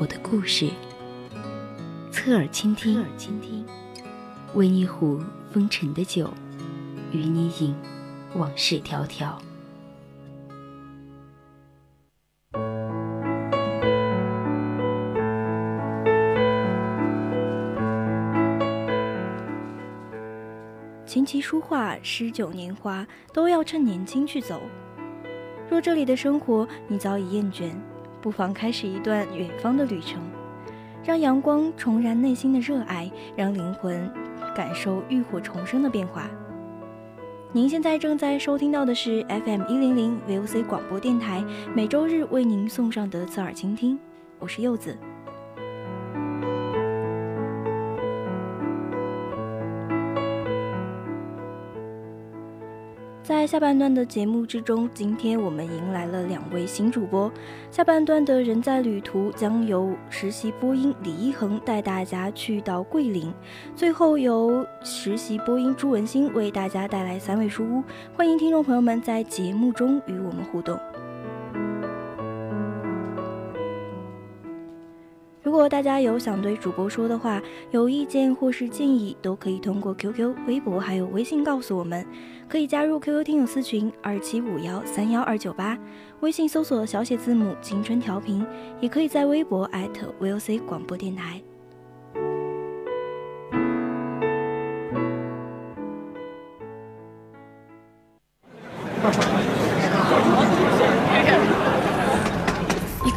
我的故事，侧耳倾听，侧耳倾听，为你壶风尘的酒，与你饮往事迢迢。琴棋书画、诗酒年华，都要趁年轻去走。若这里的生活你早已厌倦。不妨开始一段远方的旅程，让阳光重燃内心的热爱，让灵魂感受浴火重生的变化。您现在正在收听到的是 FM 一零零 VOC 广播电台，每周日为您送上的侧耳倾听，我是柚子。在下半段的节目之中，今天我们迎来了两位新主播。下半段的人在旅途将由实习播音李一恒带大家去到桂林，最后由实习播音朱文新为大家带来三味书屋。欢迎听众朋友们在节目中与我们互动。如果大家有想对主播说的话、有意见或是建议，都可以通过 QQ、微博还有微信告诉我们。可以加入 QQ 听友私群二七五幺三幺二九八，微信搜索小写字母青春调频，也可以在微博艾特 VOC 广播电台。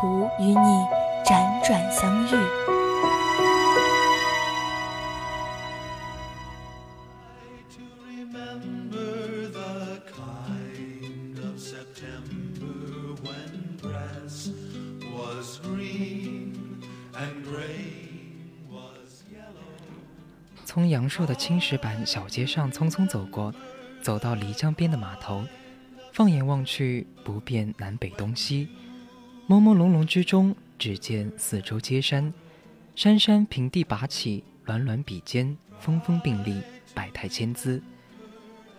途，与你辗转相遇。从杨树的青石板小街上匆匆走过，走到漓江边的码头，放眼望去，不辨南北东西，朦朦胧胧之中，只见四周皆山，山山平地拔起，峦峦比肩，峰峰并立，百态千姿。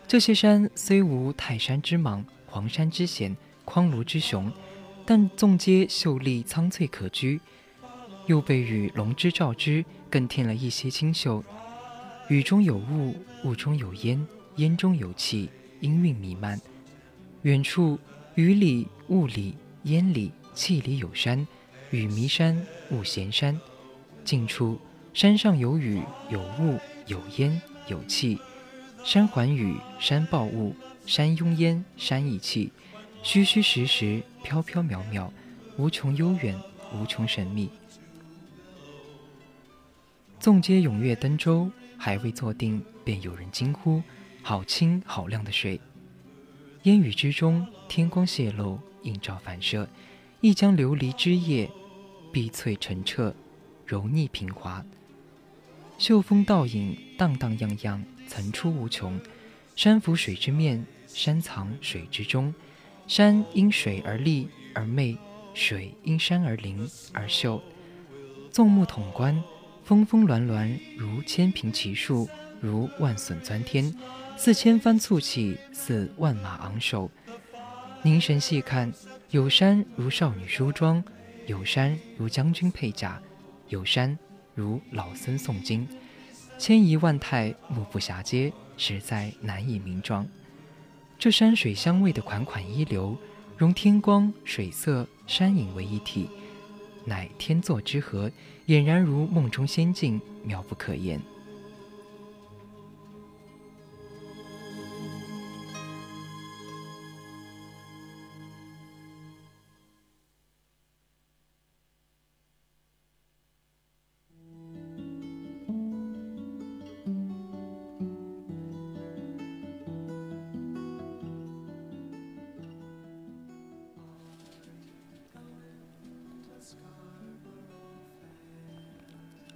这些山虽无泰山之莽，黄山之险，匡庐之雄，但纵皆秀丽苍翠可居，又被雨龙之照之，更添了一些清秀。雨中有雾，雾中有烟，烟中有气，氤氲弥漫。远处，雨里、雾里、烟里、气里有山，雨迷山，雾衔山。近处，山上有雨，有雾，有烟，有气。山环雨，山抱雾，山拥烟，山溢气，虚虚实实，飘飘渺渺，无穷悠远，无穷神秘。纵皆踊跃登舟。还未坐定，便有人惊呼：“好清好亮的水！”烟雨之中，天光泄露，映照反射，一江琉璃之夜，碧翠澄澈，柔腻平滑。秀峰倒影，荡荡漾漾，层出无穷。山浮水之面，山藏水之中。山因水而立而媚，水因山而灵而秀。纵目统观。峰峰峦峦如千凭奇树，如万笋钻天，似千帆簇起，似万马昂首。凝神细看，有山如少女梳妆，有山如将军佩甲，有山如老僧诵经，千仪万态，目不暇接，实在难以名状。这山水相味的款款一流，融天光、水色、山影为一体。乃天作之合，俨然如梦中仙境，妙不可言。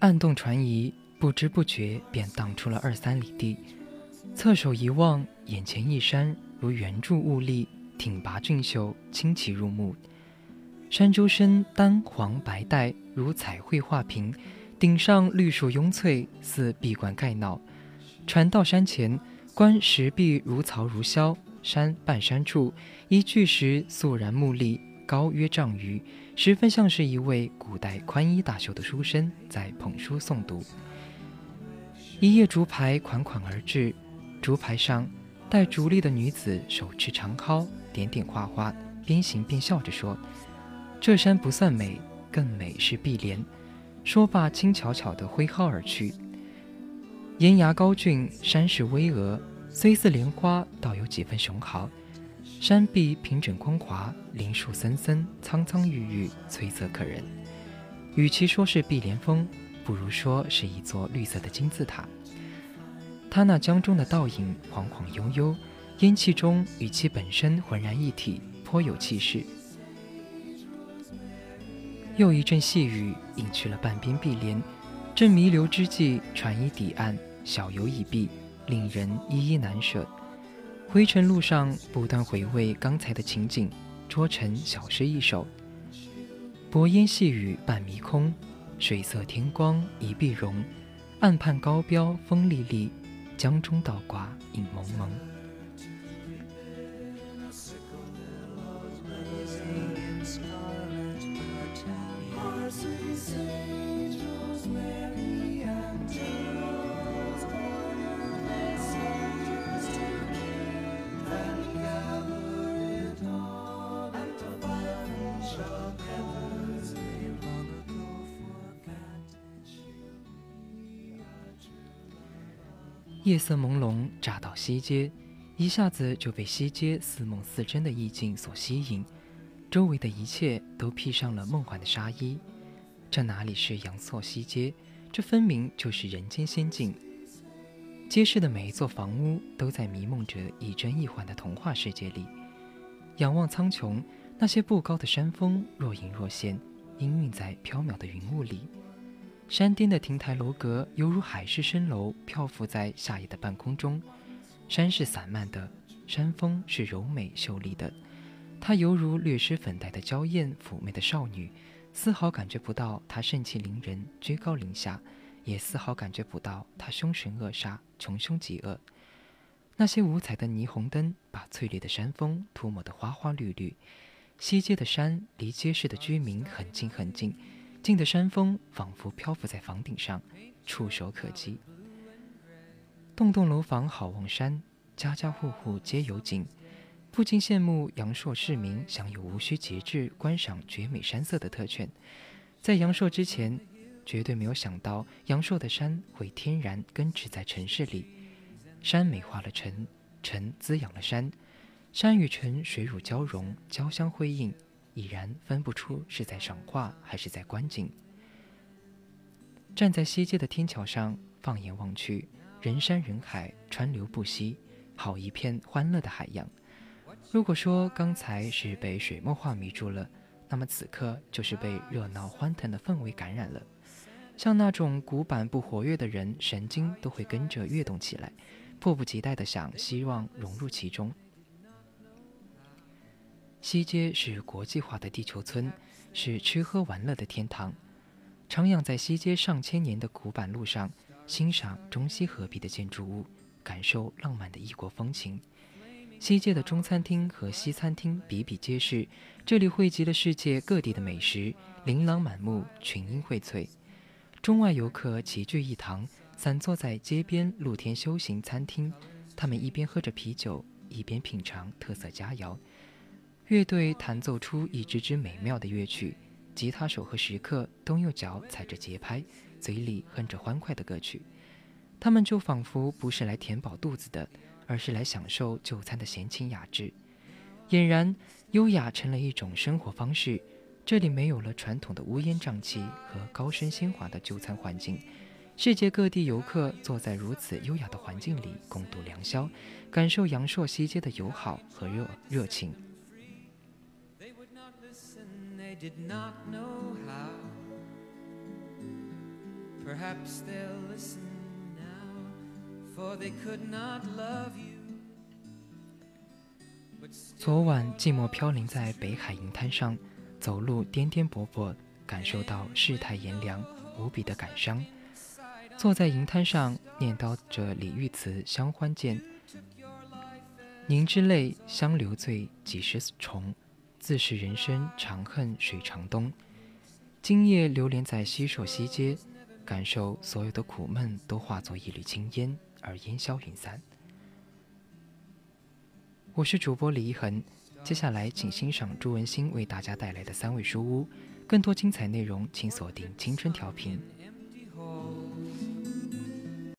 暗动船移，不知不觉便荡出了二三里地。侧手一望，眼前一山如圆柱兀立，挺拔俊秀，清奇入目。山周身丹黄白带如彩绘画屏，顶上绿树拥翠，似碧冠盖脑。船到山前，观石壁如槽如削，山半山处一巨石肃然木立。高约丈余，十分像是一位古代宽衣大袖的书生在捧书诵读。一叶竹排款款而至，竹排上戴竹笠的女子手持长蒿，点点画画，边行边笑着说：“这山不算美，更美是碧莲。”说罢，轻巧巧地挥蒿而去。岩崖高峻，山势巍峨，虽似莲花，倒有几分雄豪。山壁平整光滑，林树森森，苍苍郁郁，翠色可人。与其说是碧莲峰，不如说是一座绿色的金字塔。它那江中的倒影晃晃悠悠，烟气中与其本身浑然一体，颇有气势。又一阵细雨隐去了半边碧莲，正弥留之际，船已抵岸，小游已毕，令人依依难舍。回程路上，不断回味刚才的情景，捉成小诗一首：薄烟细雨半迷空，水色天光一碧荣。岸畔高标风历历，江中倒挂影蒙蒙。夜色朦胧，乍到西街，一下子就被西街似梦似真的意境所吸引，周围的一切都披上了梦幻的纱衣。这哪里是阳朔西街？这分明就是人间仙境。街市的每一座房屋都在迷梦着亦真亦幻的童话世界里。仰望苍穹，那些不高的山峰若隐若现，氤氲在飘渺的云雾里。山巅的亭台楼阁犹如海市蜃楼，漂浮在夏夜的半空中。山是散漫的，山峰是柔美秀丽的。她犹如略施粉黛的娇艳妩媚的少女，丝毫感觉不到她盛气凌人、居高临下，也丝毫感觉不到她凶神恶煞、穷凶极恶。那些五彩的霓虹灯把翠绿的山峰涂抹得花花绿绿。西街的山离街市的居民很近很近。近的山峰仿佛漂浮在房顶上，触手可及。栋栋楼房好望山，家家户户皆有景，不禁羡慕阳朔市民享有无需节制观赏绝美山色的特权。在阳朔之前，绝对没有想到阳朔的山会天然根植在城市里。山美化了城，城滋养了山，山与城水乳交融，交相辉映。已然分不出是在赏画还是在观景。站在西街的天桥上，放眼望去，人山人海，川流不息，好一片欢乐的海洋。如果说刚才是被水墨画迷住了，那么此刻就是被热闹欢腾的氛围感染了。像那种古板不活跃的人，神经都会跟着跃动起来，迫不及待地想希望融入其中。西街是国际化的地球村，是吃喝玩乐的天堂。徜徉在西街上千年的古板路上，欣赏中西合璧的建筑物，感受浪漫的异国风情。西街的中餐厅和西餐厅比比皆是，这里汇集了世界各地的美食，琳琅满目，群英荟萃。中外游客齐聚一堂，散坐在街边露天休闲餐厅，他们一边喝着啤酒，一边品尝特色佳肴。乐队弹奏出一支支美妙的乐曲，吉他手和食客都用脚踩着节拍，嘴里哼着欢快的歌曲。他们就仿佛不是来填饱肚子的，而是来享受就餐的闲情雅致。俨然，优雅成了一种生活方式。这里没有了传统的乌烟瘴气和高声喧哗的就餐环境。世界各地游客坐在如此优雅的环境里共度良宵，感受阳朔西街的友好和热热情。昨晚寂寞飘零在北海银滩上，走路颠颠簸簸，感受到世态炎凉，无比的感伤。坐在银滩上，念叨着李玉词相欢见，凝脂泪，相留醉几时重？自是人生长恨水长东。今夜流连在西首西街，感受所有的苦闷都化作一缕青烟而烟消云散。我是主播李一恒，接下来请欣赏朱文新为大家带来的三味书屋。更多精彩内容，请锁定青春调频。